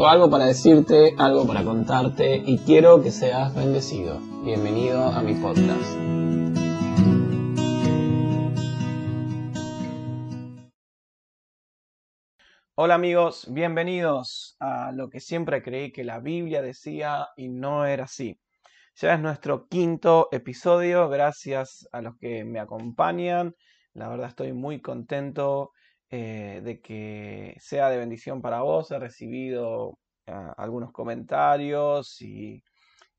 Tengo algo para decirte, algo para contarte y quiero que seas bendecido. Bienvenido a mi podcast. Hola amigos, bienvenidos a lo que siempre creí que la Biblia decía y no era así. Ya es nuestro quinto episodio, gracias a los que me acompañan. La verdad estoy muy contento eh, de que sea de bendición para vos. He recibido ah, algunos comentarios y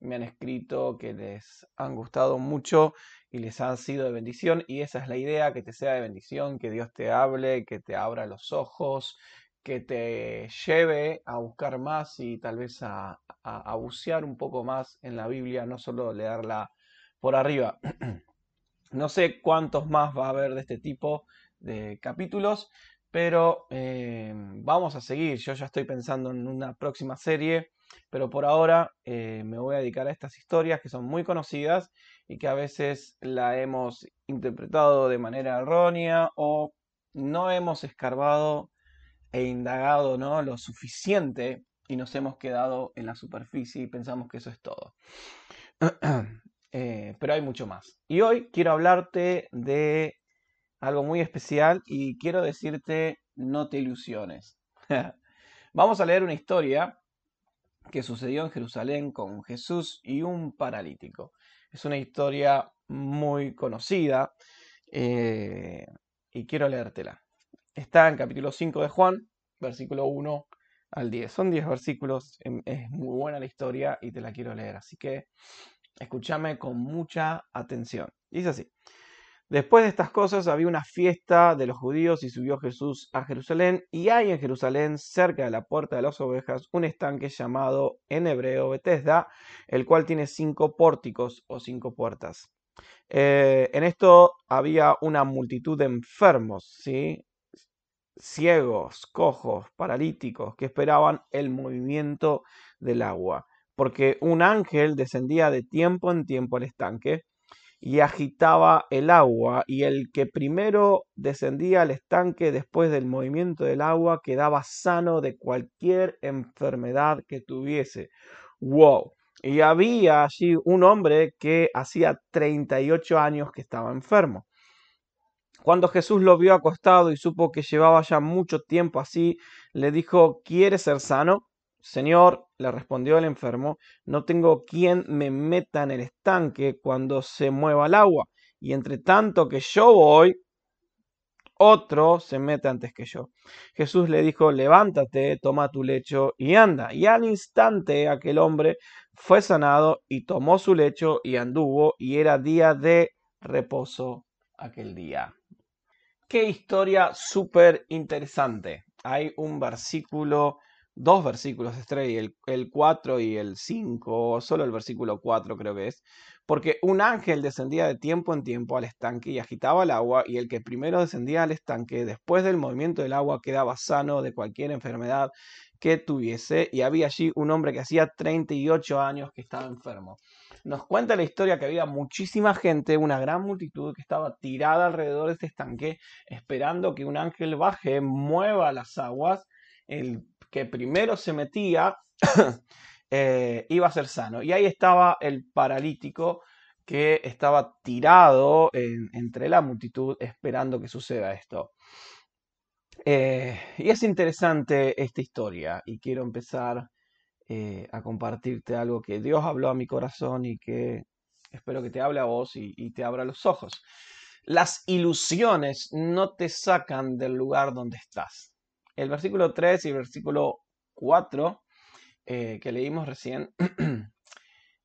me han escrito que les han gustado mucho y les han sido de bendición. Y esa es la idea, que te sea de bendición, que Dios te hable, que te abra los ojos, que te lleve a buscar más y tal vez a, a, bucear un poco más en la Biblia, no solo leerla por arriba. no sé cuántos más va a haber de este tipo de capítulos, pero eh, vamos a seguir. Yo ya estoy pensando en una próxima serie, pero por ahora eh, me voy a dedicar a estas historias que son muy conocidas y que a veces la hemos interpretado de manera errónea o no hemos escarbado e indagado ¿no? lo suficiente y nos hemos quedado en la superficie y pensamos que eso es todo. Eh, pero hay mucho más. Y hoy quiero hablarte de algo muy especial y quiero decirte, no te ilusiones. Vamos a leer una historia que sucedió en Jerusalén con Jesús y un paralítico. Es una historia muy conocida eh, y quiero leértela. Está en capítulo 5 de Juan, versículo 1 al 10. Son 10 versículos, em, es muy buena la historia y te la quiero leer, así que escúchame con mucha atención. Dice así. Después de estas cosas había una fiesta de los judíos y subió Jesús a Jerusalén y hay en Jerusalén, cerca de la puerta de las ovejas, un estanque llamado en hebreo Betesda, el cual tiene cinco pórticos o cinco puertas. Eh, en esto había una multitud de enfermos, ¿sí? ciegos, cojos, paralíticos, que esperaban el movimiento del agua, porque un ángel descendía de tiempo en tiempo al estanque y agitaba el agua, y el que primero descendía al estanque después del movimiento del agua quedaba sano de cualquier enfermedad que tuviese. ¡Wow! Y había allí un hombre que hacía 38 años que estaba enfermo. Cuando Jesús lo vio acostado y supo que llevaba ya mucho tiempo así, le dijo, ¿quieres ser sano? Señor, le respondió el enfermo, no tengo quien me meta en el estanque cuando se mueva el agua, y entre tanto que yo voy, otro se mete antes que yo. Jesús le dijo, levántate, toma tu lecho y anda. Y al instante aquel hombre fue sanado y tomó su lecho y anduvo, y era día de reposo aquel día. Qué historia súper interesante. Hay un versículo dos versículos estrella, el, el 4 y el 5, solo el versículo 4 creo que es, porque un ángel descendía de tiempo en tiempo al estanque y agitaba el agua, y el que primero descendía al estanque, después del movimiento del agua, quedaba sano de cualquier enfermedad que tuviese, y había allí un hombre que hacía 38 años que estaba enfermo. Nos cuenta la historia que había muchísima gente, una gran multitud que estaba tirada alrededor de este estanque, esperando que un ángel baje, mueva las aguas, el que primero se metía eh, iba a ser sano. Y ahí estaba el paralítico que estaba tirado entre la multitud esperando que suceda esto. Eh, y es interesante esta historia y quiero empezar eh, a compartirte algo que Dios habló a mi corazón y que espero que te hable a vos y, y te abra los ojos. Las ilusiones no te sacan del lugar donde estás el versículo 3 y el versículo 4 eh, que leímos recién,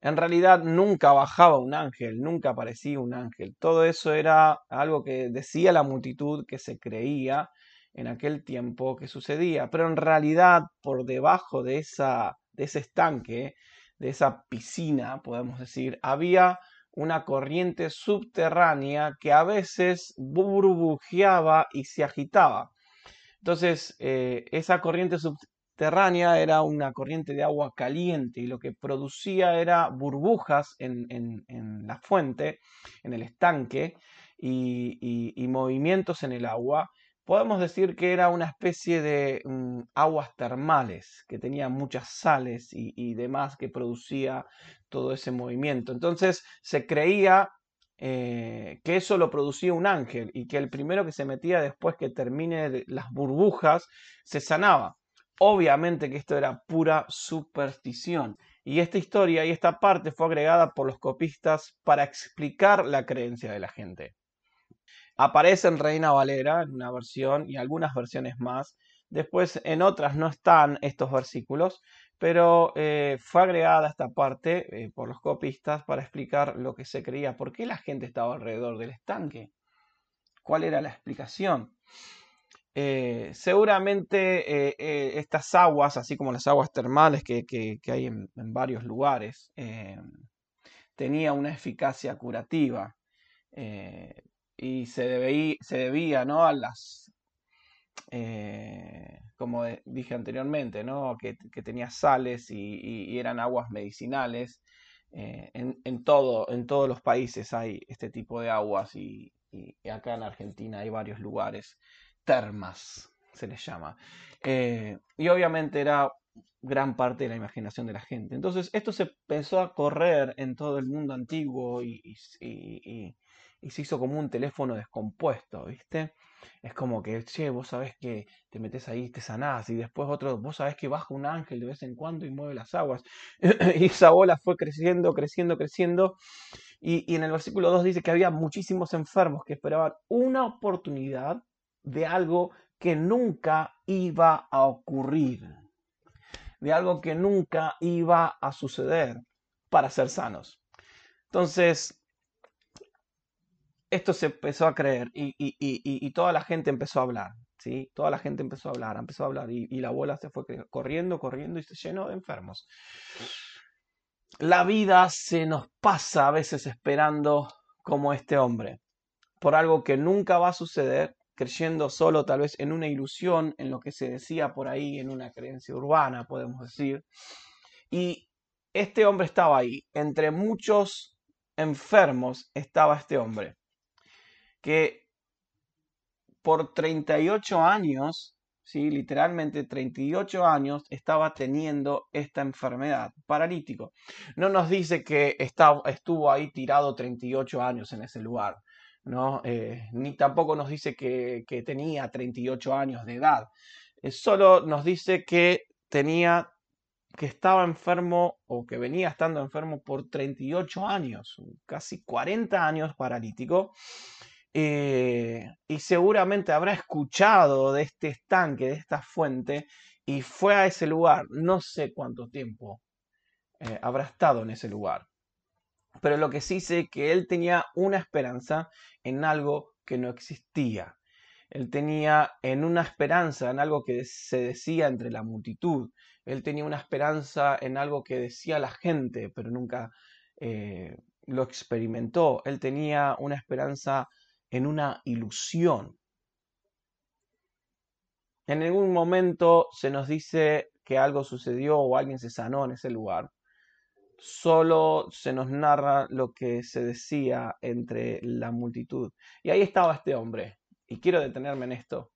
en realidad nunca bajaba un ángel, nunca aparecía un ángel. Todo eso era algo que decía la multitud que se creía en aquel tiempo que sucedía. Pero en realidad, por debajo de, esa, de ese estanque, de esa piscina, podemos decir, había una corriente subterránea que a veces burbujeaba y se agitaba. Entonces, eh, esa corriente subterránea era una corriente de agua caliente y lo que producía era burbujas en, la fuente, en el estanque, y, movimientos en el agua podemos decir que era una especie de mm, aguas termales, que tenía muchas sales y, demás que producía todo ese movimiento. Entonces se creía eh, que eso lo producía un ángel y que el primero que se metía después que termine las burbujas se sanaba. Obviamente que esto era pura superstición. Y esta historia y esta parte fue agregada por los copistas para explicar la creencia de la gente. Aparece en Reina Valera en una versión y algunas versiones más. Después en otras no están estos versículos, pero eh, fue agregada esta parte eh, por los copistas para explicar lo que se creía, por qué la gente estaba alrededor del estanque, cuál era la explicación. Eh, seguramente estas aguas, así como las aguas termales que, hay en, varios lugares, tenía una eficacia curativa y se, debía, se debía ¿no? a las, eh, como dije anteriormente, ¿no? que, tenía sales y, eran aguas medicinales. Eh, en, en todos los países hay este tipo de aguas y, acá en Argentina hay varios lugares, termas se les llama. Eh, y obviamente era gran parte de la imaginación de la gente. Entonces esto se empezó a correr en todo el mundo antiguo y, se hizo como un teléfono descompuesto, ¿viste? Es como que, che, vos sabés que te metes ahí, te sanás, y después otro, vos sabés que baja un ángel de vez en cuando y mueve las aguas. y esa bola fue creciendo, creciendo, creciendo. Y en el versículo 2 dice que había muchísimos enfermos que esperaban una oportunidad de algo que nunca iba a ocurrir, de algo que nunca iba a suceder para ser sanos. Entonces, esto se empezó a creer y, toda la gente empezó a hablar, ¿sí? Toda la gente empezó a hablar, empezó a hablar y, la bola se fue corriendo, corriendo y se llenó de enfermos. La vida se nos pasa a veces esperando como este hombre, por algo que nunca va a suceder, creyendo solo tal vez en una ilusión, en lo que se decía por ahí, en una creencia urbana, podemos decir. Y este hombre estaba ahí, entre muchos enfermos estaba este hombre que por 38 años, ¿sí? literalmente 38 años, estaba teniendo esta enfermedad, paralítico. No nos dice que estuvo ahí tirado 38 años en ese lugar, ¿no? Eh, ni tampoco nos dice que, tenía 38 años de edad. Eh, solo nos dice que tenía que estaba enfermo o que venía estando enfermo por 38 años, casi 40 años paralítico, eh, y seguramente habrá escuchado de este estanque, de esta fuente, y fue a ese lugar. No sé cuánto tiempo habrá estado en ese lugar. Pero lo que sí sé que él tenía una esperanza en algo que no existía. Él tenía en una esperanza en algo que se decía entre la multitud. Él tenía una esperanza en algo que decía la gente, pero nunca eh, lo experimentó. Él tenía una esperanza en una ilusión. En ningún momento se nos dice que algo sucedió o alguien se sanó en ese lugar. Solo se nos narra lo que se decía entre la multitud. Y ahí estaba este hombre. Y quiero detenerme en esto.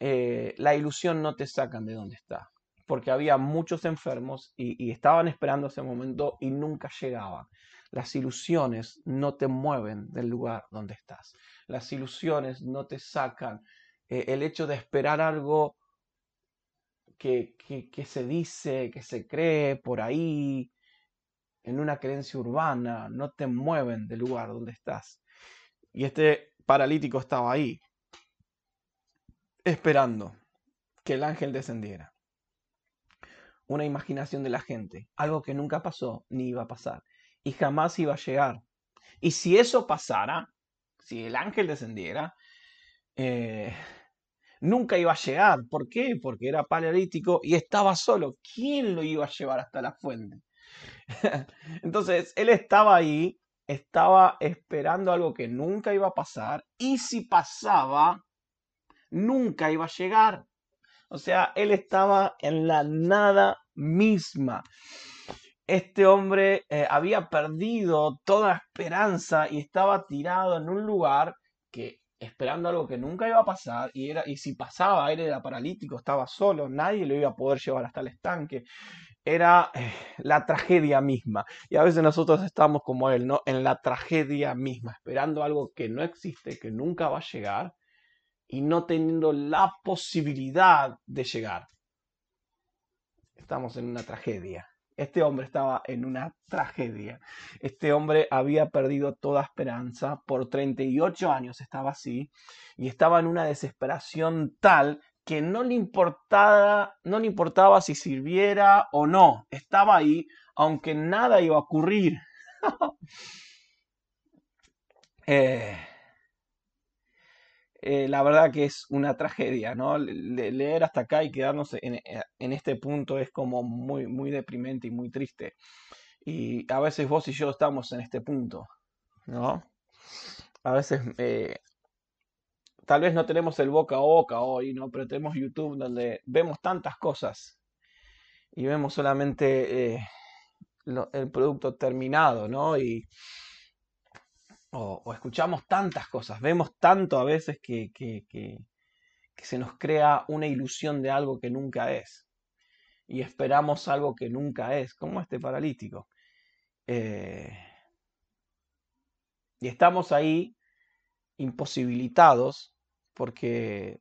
Eh, la ilusión no te sacan de donde está. Porque había muchos enfermos y, estaban esperando ese momento y nunca llegaban. Las ilusiones no te mueven del lugar donde estás. Las ilusiones no te sacan. Eh, el hecho de esperar algo que, que, se dice, que se cree por ahí, en una creencia urbana, no te mueven del lugar donde estás. Y este paralítico estaba ahí, esperando que el ángel descendiera. Una imaginación de la gente, algo que nunca pasó ni iba a pasar y jamás iba a llegar. Y si eso pasara, si el ángel descendiera, eh, nunca iba a llegar. ¿Por qué? Porque era paralítico y estaba solo. ¿Quién lo iba a llevar hasta la fuente? Entonces, él estaba ahí, estaba esperando algo que nunca iba a pasar y si pasaba, nunca iba a llegar. O sea, él estaba en la nada misma este hombre eh, había perdido toda esperanza y estaba tirado en un lugar que esperando algo que nunca iba a pasar y, era, y si pasaba, él era paralítico, estaba solo, nadie lo iba a poder llevar hasta el estanque. Era eh, la tragedia misma. Y a veces nosotros estamos como él, ¿no? En la tragedia misma, esperando algo que no existe, que nunca va a llegar y no teniendo la posibilidad de llegar. Estamos en una tragedia. Este hombre estaba en una tragedia. Este hombre había perdido toda esperanza. Por 38 años estaba así y estaba en una desesperación tal que no le importaba, no le importaba si sirviera o no. Estaba ahí, aunque nada iba a ocurrir. eh, eh, la verdad que es una tragedia, ¿no? leer hasta acá y quedarnos eh, en, este punto es como muy, muy deprimente y muy triste. Y a veces vos y yo estamos en este punto, ¿no? A veces tal vez no tenemos el boca a boca hoy, ¿no? Pero tenemos YouTube donde vemos tantas cosas y vemos solamente el producto terminado, ¿no? Y o, escuchamos tantas cosas, vemos tanto a veces que, que, se nos crea una ilusión de algo que nunca es. Y esperamos algo que nunca es, como este paralítico. Eh, y estamos ahí imposibilitados porque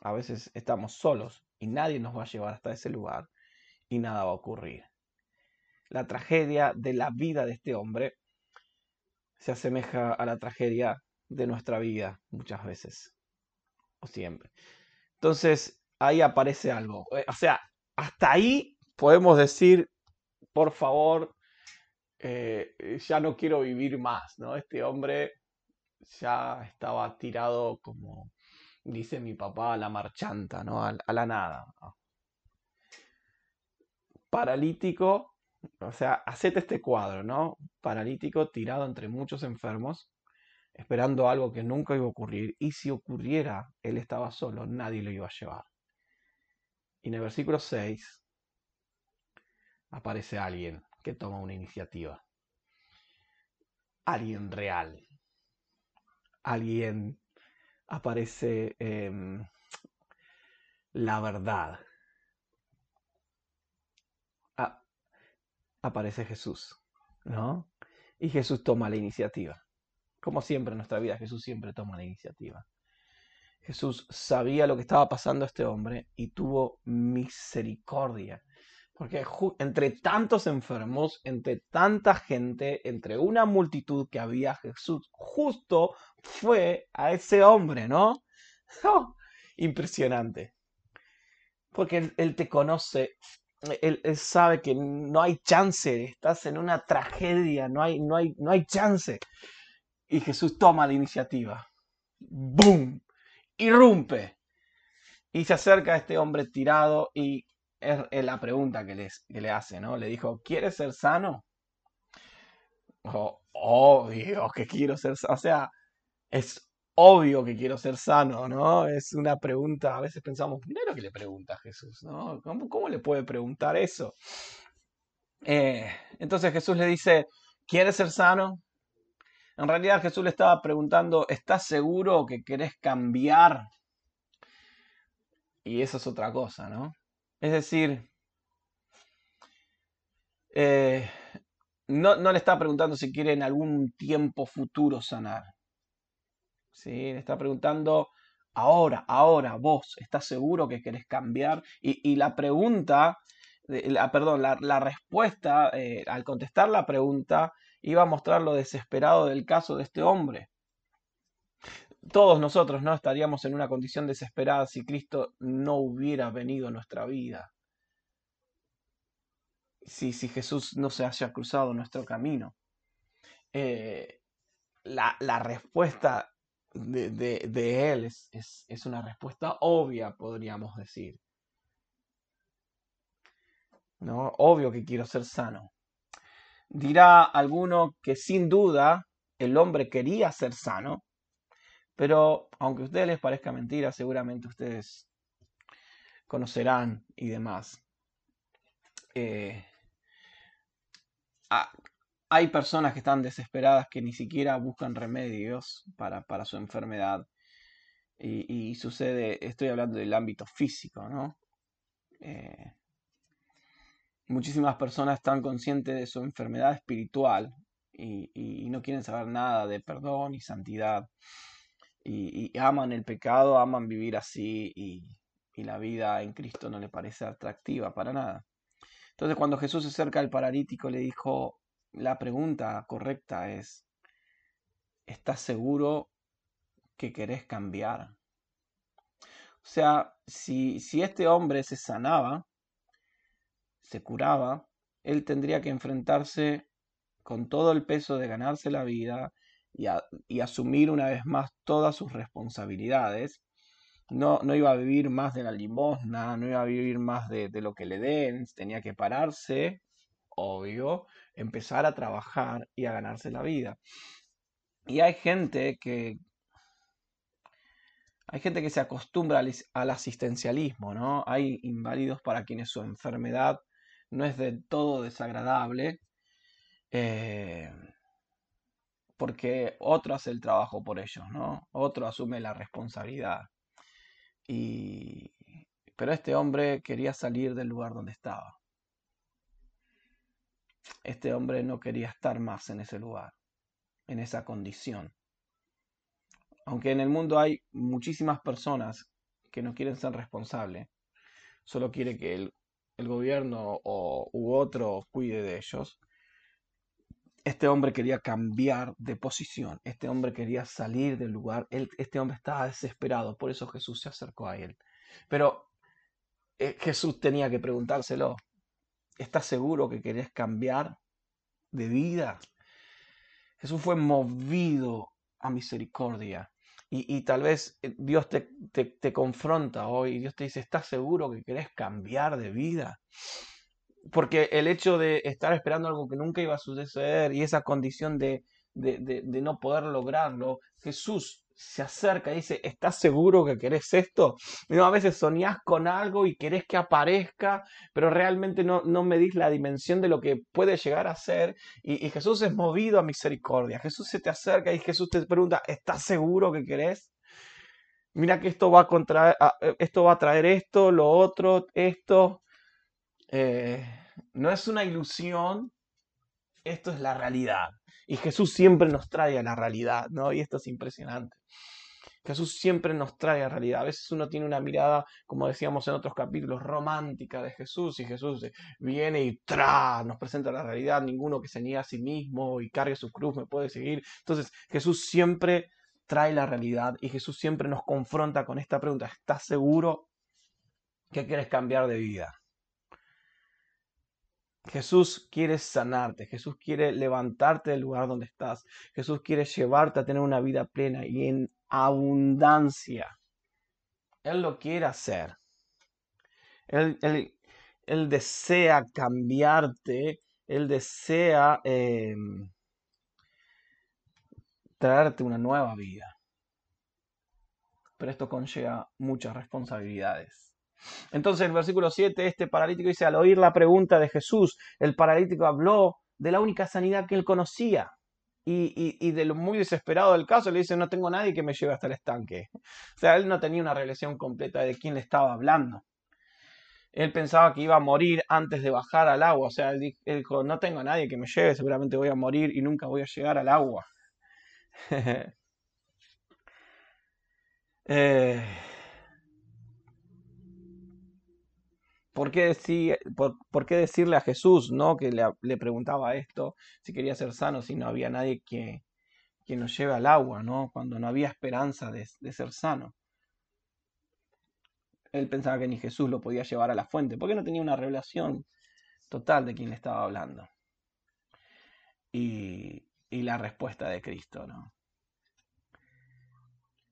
a veces estamos solos y nadie nos va a llevar hasta ese lugar y nada va a ocurrir. La tragedia de la vida de este hombre se asemeja a la tragedia de nuestra vida muchas veces, o siempre. Entonces, ahí aparece algo. Eh, o sea, hasta ahí podemos decir, por favor, eh, ya no quiero vivir más, ¿no? Este hombre ya estaba tirado como dice mi papá, a la marchanta, ¿no? A, la nada. Paralítico, o sea, hacete este cuadro, ¿no? Paralítico, tirado entre muchos enfermos, esperando algo que nunca iba a ocurrir. Y si ocurriera, él estaba solo, nadie lo iba a llevar. Y en el versículo 6 aparece alguien que toma una iniciativa. Alguien real. Alguien aparece em, la verdad aparece Jesús, ¿no? Y Jesús toma la iniciativa. Como siempre en nuestra vida, Jesús siempre toma la iniciativa. Jesús sabía lo que estaba pasando a este hombre y tuvo misericordia. Porque entre tantos enfermos, entre tanta gente, entre una multitud que había, Jesús justo fue a ese hombre, ¿no? ¡Oh! impresionante. Porque él, te conoce él, sabe que no hay chance, estás en una tragedia, no hay, no hay, no hay chance. Y Jesús toma la iniciativa. ¡Boom! Irrumpe. Y se acerca a este hombre tirado y es, la pregunta que, le hace, ¿no? Le dijo, ¿quieres ser sano? Oh, que quiero ser sano. O sea, es obvio que quiero ser sano, ¿no? Es una pregunta, a veces pensamos, lo que le pregunta a Jesús, ¿no? ¿Cómo, le puede preguntar eso? Eh, entonces Jesús le dice, ¿quieres ser sano? En realidad Jesús le estaba preguntando, ¿estás seguro que querés cambiar? Y eso es otra cosa, ¿no? Es decir, eh, no, no le está preguntando si quiere en algún tiempo futuro sanar. ¿sí? Le está preguntando, ahora, ahora, vos, ¿estás seguro que querés cambiar? Y, la pregunta, la, perdón, la, respuesta, eh, al contestar la pregunta, iba a mostrar lo desesperado del caso de este hombre. Todos nosotros no estaríamos en una condición desesperada si Cristo no hubiera venido a nuestra vida. Si, si Jesús no se haya cruzado nuestro camino. Eh, la, la, respuesta de, él es, es, una respuesta obvia, podríamos decir. ¿No? Obvio que quiero ser sano. Dirá alguno que sin duda el hombre quería ser sano, pero aunque a ustedes les parezca mentira, seguramente ustedes conocerán y demás. Eh, hay personas que están desesperadas que ni siquiera buscan remedios para, su enfermedad Y, sucede, estoy hablando del ámbito físico, ¿no? Eh, muchísimas personas están conscientes de su enfermedad espiritual y, no quieren saber nada de perdón y santidad. Y, aman el pecado, aman vivir así y, la vida en Cristo no le parece atractiva para nada. Entonces cuando Jesús se acerca al paralítico le dijo, la pregunta correcta es, ¿estás seguro que querés cambiar? O sea, si, si este hombre se sanaba, se curaba, él tendría que enfrentarse con todo el peso de ganarse la vida y, asumir una vez más todas sus responsabilidades. No, no, iba a vivir más de la limosna, no iba a vivir más de, lo que le den, tenía que pararse, obvio, empezar a trabajar y a ganarse la vida. Y hay gente que, hay gente que se acostumbra al, asistencialismo, ¿no? Hay inválidos para quienes su enfermedad no es de todo desagradable, eh, porque otro hace el trabajo por ellos, ¿no? Otro asume la responsabilidad. Y, pero este hombre quería salir del lugar donde estaba. Este hombre no quería estar más en ese lugar, en esa condición. Aunque en el mundo hay muchísimas personas que no quieren ser responsables, solo quiere que el, gobierno o, u otro cuide de ellos. Este hombre quería cambiar de posición, este hombre quería salir del lugar, este hombre estaba desesperado, por eso Jesús se acercó a él. Pero eh, Jesús tenía que preguntárselo, ¿estás seguro que querés cambiar de vida? Jesús fue movido a misericordia. Y, tal vez eh, Dios te, te, confronta hoy, Dios te dice, ¿estás seguro que querés cambiar de vida? Porque el hecho de estar esperando algo que nunca iba a suceder y esa condición de, de, de no poder lograrlo, Jesús se acerca y dice, ¿estás seguro que querés esto? a veces soñás con algo y querés que aparezca, pero realmente no, no medís la dimensión de lo que puede llegar a ser. Y, Jesús es movido a misericordia. Jesús se te acerca y Jesús te pregunta, ¿estás seguro que querés? Mira que esto va a, contraer, esto va a traer esto, lo otro, esto. Eh, no es una ilusión, esto es la realidad. Y Jesús siempre nos trae a la realidad, ¿no? Y esto es impresionante. Jesús siempre nos trae a realidad. A veces uno tiene una mirada, como decíamos en otros capítulos, romántica de Jesús y Jesús viene y tra, nos presenta la realidad. Ninguno que se niegue a sí mismo y cargue su cruz me puede seguir. Entonces Jesús siempre trae la realidad y Jesús siempre nos confronta con esta pregunta. ¿Estás seguro que quieres cambiar de vida? Jesús quiere sanarte, Jesús quiere levantarte del lugar donde estás, Jesús quiere llevarte a tener una vida plena y en abundancia. Él lo quiere hacer. Él, desea cambiarte, Él desea em, traerte una nueva vida. Pero esto conlleva muchas responsabilidades. Entonces, el versículo 7, este paralítico dice, al oír la pregunta de Jesús, el paralítico habló de la única sanidad que él conocía. Y, de lo muy desesperado del caso le dice, no tengo nadie que me lleve hasta el estanque. O sea, él no tenía una relación completa de quién le estaba hablando. Él pensaba que iba a morir antes de bajar al agua. O sea, él dijo, no tengo nadie que me lleve, seguramente voy a morir y nunca voy a llegar al agua. eh, ¿Por qué, por, qué, decirle a Jesús ¿no? que le, preguntaba esto, si quería ser sano, si no había nadie que, que nos lleve al agua, ¿no? cuando no había esperanza de, ser sano? Él pensaba que ni Jesús lo podía llevar a la fuente, porque no tenía una revelación total de quién le estaba hablando. Y, la respuesta de Cristo, ¿no?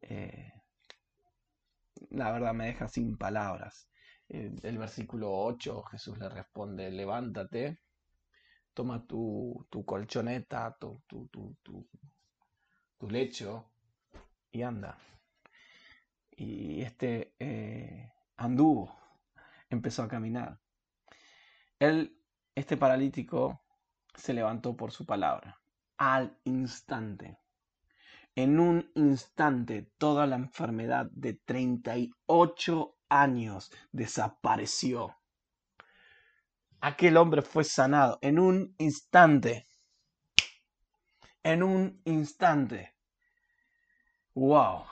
Eh, la verdad me deja sin palabras el versículo 8, Jesús le responde, levántate, toma tu, colchoneta, tu, tu, tu, lecho y anda. Y este eh, anduvo, empezó a caminar. Él, este paralítico, se levantó por su palabra, al instante. En un instante, toda la enfermedad de 38 años desapareció. Aquel hombre fue sanado en un instante. En un instante. ¡Wow!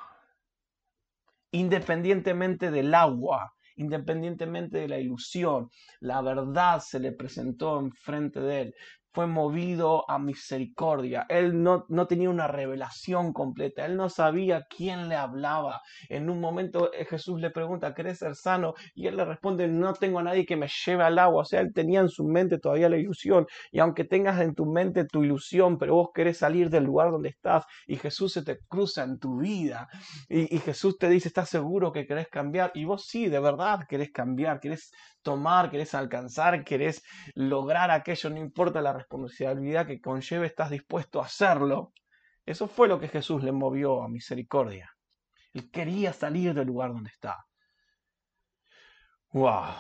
Independientemente del agua, independientemente de la ilusión, la verdad se le presentó enfrente de él fue movido a misericordia. Él no, no, tenía una revelación completa. Él no sabía quién le hablaba. En un momento eh, Jesús le pregunta, ¿querés ser sano? Y él le responde, no tengo a nadie que me lleve al agua. O sea, él tenía en su mente todavía la ilusión. Y aunque tengas en tu mente tu ilusión, pero vos querés salir del lugar donde estás y Jesús se te cruza en tu vida y, y Jesús te dice, ¿estás seguro que querés cambiar? Y vos sí, de verdad querés cambiar, querés tomar, querés alcanzar, querés lograr aquello, no importa la responsabilidad que conlleve, estás dispuesto a hacerlo. Eso fue lo que Jesús le movió a misericordia. Él quería salir del lugar donde está. ¡Wow!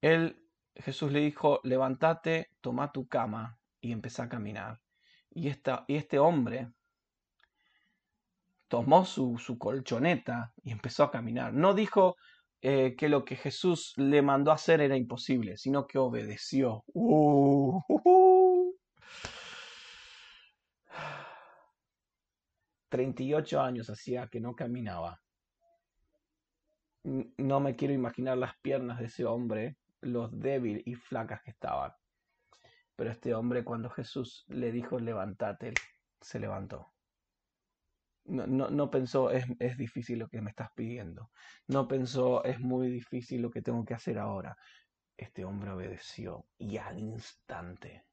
Él, Jesús le dijo, levántate, toma tu cama y empezá a caminar. Y, esta, y este hombre tomó su, su colchoneta y empezó a caminar. No dijo eh, que lo que Jesús le mandó hacer era imposible, sino que obedeció. Uh, 38 años hacía que no caminaba. No me quiero imaginar las piernas de ese hombre, los débiles y flacas que estaban. Pero este hombre cuando Jesús le dijo levántate, se levantó. No, no, pensó, es, es, difícil lo que me estás pidiendo. No pensó, es muy difícil lo que tengo que hacer ahora. Este hombre obedeció y al instante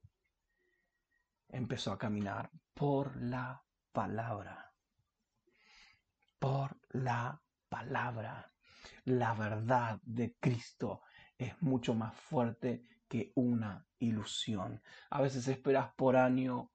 empezó a caminar por la palabra. Por la palabra. La verdad de Cristo es mucho más fuerte que una ilusión. A veces esperas por año,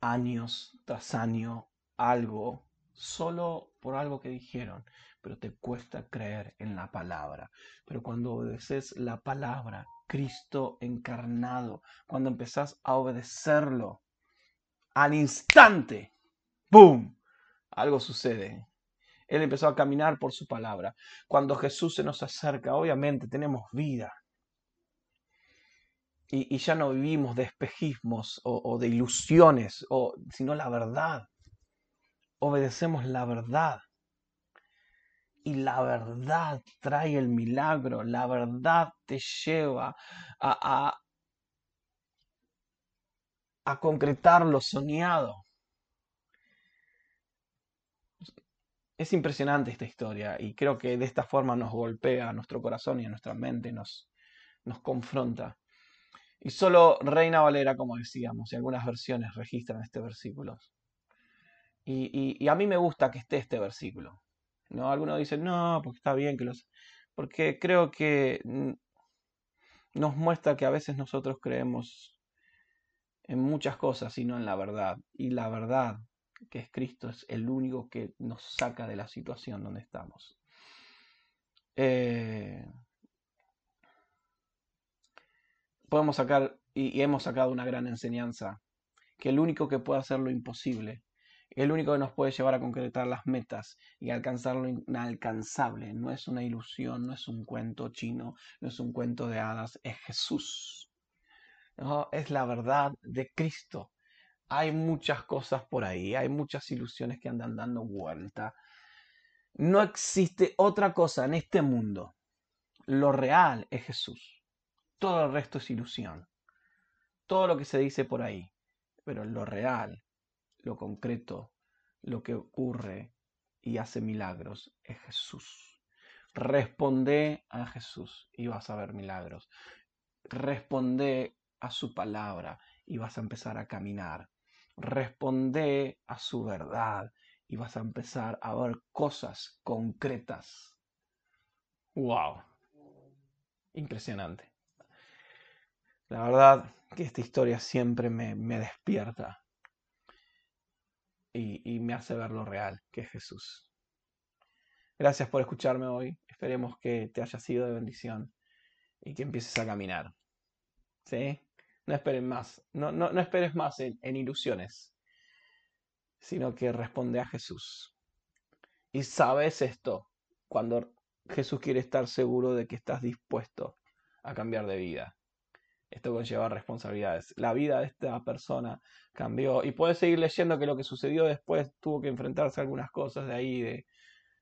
años tras año, algo solo por algo que dijeron, pero te cuesta creer en la palabra. Pero cuando obedeces la palabra, Cristo encarnado, cuando empezás a obedecerlo, al instante, ¡boom! Algo sucede. Él empezó a caminar por su palabra. Cuando Jesús se nos acerca, obviamente tenemos vida. Y, ya no vivimos de espejismos o, de ilusiones, o, sino la verdad obedecemos la verdad. Y la verdad trae el milagro, la verdad te lleva a, a, concretar lo soñado. Es impresionante esta historia y creo que de esta forma nos golpea a nuestro corazón y a nuestra mente, nos, nos confronta. Y solo Reina Valera, como decíamos, y algunas versiones registran este versículo. Y, a mí me gusta que esté este versículo. ¿no? Algunos dicen, no, porque está bien que los... Porque creo que nos muestra que a veces nosotros creemos en muchas cosas y no en la verdad. Y la verdad, que es Cristo, es el único que nos saca de la situación donde estamos. Eh, podemos sacar, y hemos sacado una gran enseñanza, que el único que puede hacer lo imposible el único que nos puede llevar a concretar las metas y alcanzar lo inalcanzable. No es una ilusión, no es un cuento chino, no es un cuento de hadas, es Jesús. Es la verdad de Cristo. Hay muchas cosas por ahí, hay muchas ilusiones que andan dando vuelta. No existe otra cosa en este mundo. Lo real es Jesús. Todo el resto es ilusión. Todo lo que se dice por ahí. Pero lo real lo concreto, lo que ocurre y hace milagros es Jesús. Responde a Jesús y vas a ver milagros. Responde a su palabra y vas a empezar a caminar. Responde a su verdad y vas a empezar a ver cosas concretas. ¡Wow! Impresionante. La verdad que esta historia siempre me, me despierta y, me hace ver lo real, que es Jesús. Gracias por escucharme hoy. Esperemos que te haya sido de bendición y que empieces a caminar. ¿Sí? No esperes más. No, no, no esperes más en, en ilusiones, sino que responde a Jesús. Y sabes esto, cuando Jesús quiere estar seguro de que estás dispuesto a cambiar de vida. Esto conlleva responsabilidades. La vida de esta persona cambió. Y puedes seguir leyendo que lo que sucedió después tuvo que enfrentarse a algunas cosas de ahí, de,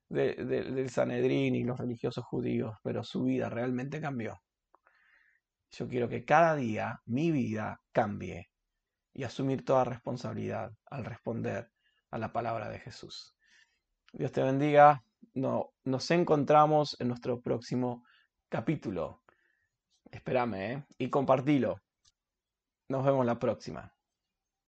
del Sanedrín y los religiosos judíos, pero su vida realmente cambió. Yo quiero que cada día mi vida cambie y asumir toda responsabilidad al responder a la palabra de Jesús. Dios te bendiga. No, nos encontramos en nuestro próximo capítulo. Espérame, ¿eh? Y compartilo. Nos vemos la próxima.